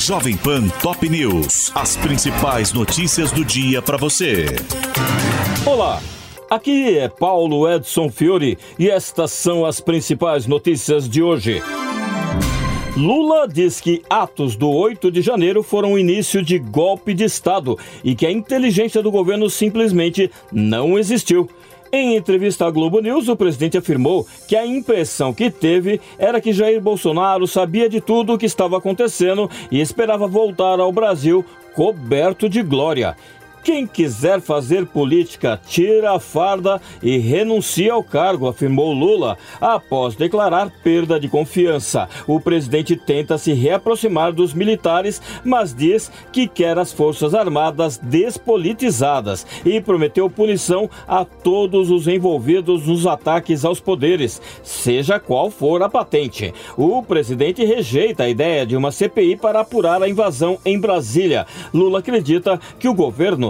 Jovem Pan Top News. As principais notícias do dia para você. Olá. Aqui é Paulo Edson Fiore e estas são as principais notícias de hoje. Lula diz que atos do 8 de janeiro foram início de golpe de Estado e que a inteligência do governo simplesmente não existiu. Em entrevista à Globo News, o presidente afirmou que a impressão que teve era que Jair Bolsonaro sabia de tudo o que estava acontecendo e esperava voltar ao Brasil coberto de glória. Quem quiser fazer política, tira a farda e renuncia ao cargo, afirmou Lula, após declarar perda de confiança. O presidente tenta se reaproximar dos militares, mas diz que quer as Forças Armadas despolitizadas e prometeu punição a todos os envolvidos nos ataques aos poderes, seja qual for a patente. O presidente rejeita a ideia de uma CPI para apurar a invasão em Brasília. Lula acredita que o governo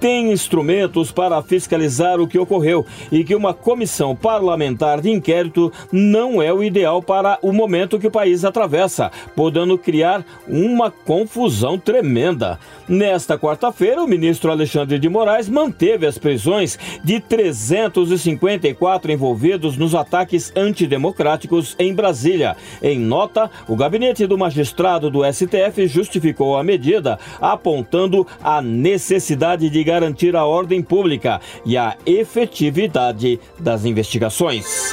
tem instrumentos para fiscalizar o que ocorreu e que uma comissão parlamentar de inquérito não é o ideal para o momento que o país atravessa, podendo criar uma confusão tremenda. Nesta quarta-feira, o ministro Alexandre de Moraes manteve as prisões de 354 envolvidos nos ataques antidemocráticos em Brasília. Em nota, o gabinete do magistrado do STF justificou a medida, apontando a necessidade de garantir a ordem pública e a efetividade das investigações.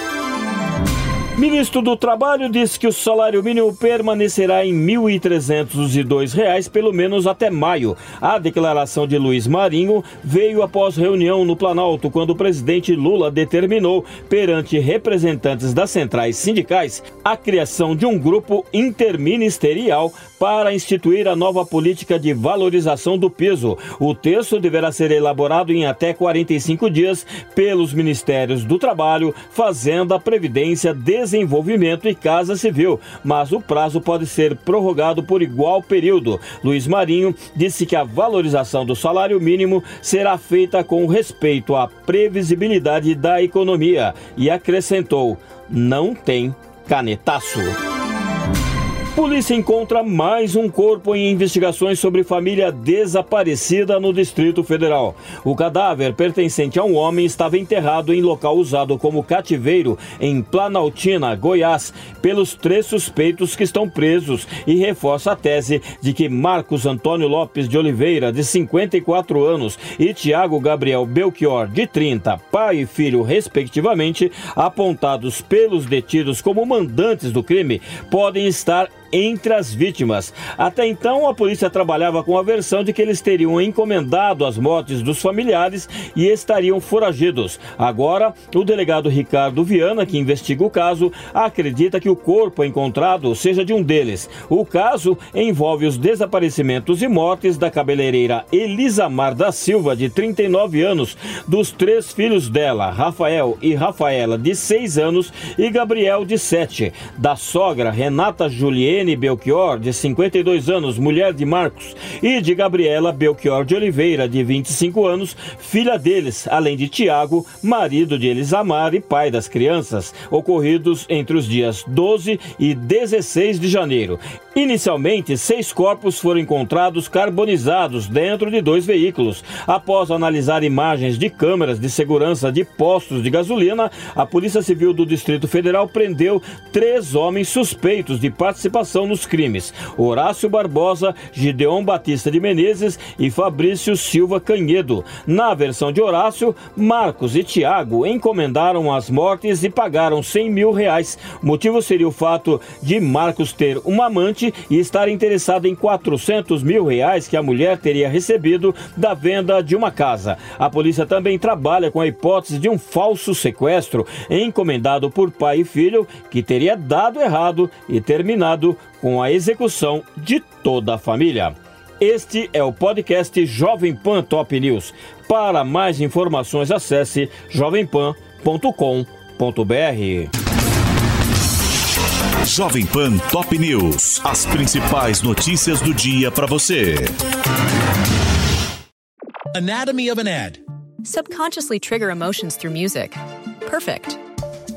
Ministro do Trabalho disse que o salário mínimo permanecerá em R$ 1.302 pelo menos até maio. A declaração de Luiz Marinho veio após reunião no Planalto, quando o presidente Lula determinou, perante representantes das centrais sindicais, a criação de um grupo interministerial para instituir a nova política de valorização do piso. O texto deverá ser elaborado em até 45 dias pelos Ministérios do Trabalho, Fazenda, Previdência, Desenvolvimento e Casa Civil, mas o prazo pode ser prorrogado por igual período. Luiz Marinho disse que a valorização do salário mínimo será feita com respeito à previsibilidade da economia e acrescentou: não tem canetaço. Polícia encontra mais um corpo em investigações sobre família desaparecida no Distrito Federal. O cadáver, pertencente a um homem, estava enterrado em local usado como cativeiro em Planaltina, Goiás, pelos três suspeitos que estão presos e reforça a tese de que Marcos Antônio Lopes de Oliveira, de 54 anos, e Tiago Gabriel Belchior, de 30, pai e filho, respectivamente, apontados pelos detidos como mandantes do crime, podem estar entre as vítimas. Até então, a polícia trabalhava com a versão de que eles teriam encomendado as mortes dos familiares e estariam foragidos. Agora, o delegado Ricardo Viana, que investiga o caso, acredita que o corpo encontrado seja de um deles. O caso envolve os desaparecimentos e mortes da cabeleireira Elisamar da Silva, de 39 anos, dos três filhos dela, Rafael e Rafaela, de 6 anos, e Gabriel, de 7, da sogra Renata Juliene Helene Belchior, de 52 anos, mulher de Marcos, e de Gabriela Belchior de Oliveira, de 25 anos, filha deles, além de Tiago, marido de Elisamar e pai das crianças, ocorridos entre os dias 12 e 16 de janeiro. Inicialmente, seis corpos foram encontrados carbonizados dentro de dois veículos. Após analisar imagens de câmeras de segurança de postos de gasolina, a Polícia Civil do Distrito Federal prendeu três homens suspeitos de participação nos crimes: Horácio Barbosa, Gideon Batista de Menezes e Fabrício Silva Canhedo. Na versão de Horácio, Marcos e Tiago encomendaram as mortes e pagaram 100 mil reais. O motivo seria o fato de Marcos ter uma amante e estar interessado em 400 mil reais que a mulher teria recebido da venda de uma casa. A polícia também trabalha com a hipótese de um falso sequestro encomendado por pai e filho que teria dado errado e terminado com a execução de toda a família. Este é o podcast Jovem Pan Top News. Para mais informações, acesse jovempan.com.br. Jovem Pan Top News. As principais notícias do dia para você. Anatomy of an ad. Subconsciously trigger emotions through music. Perfect.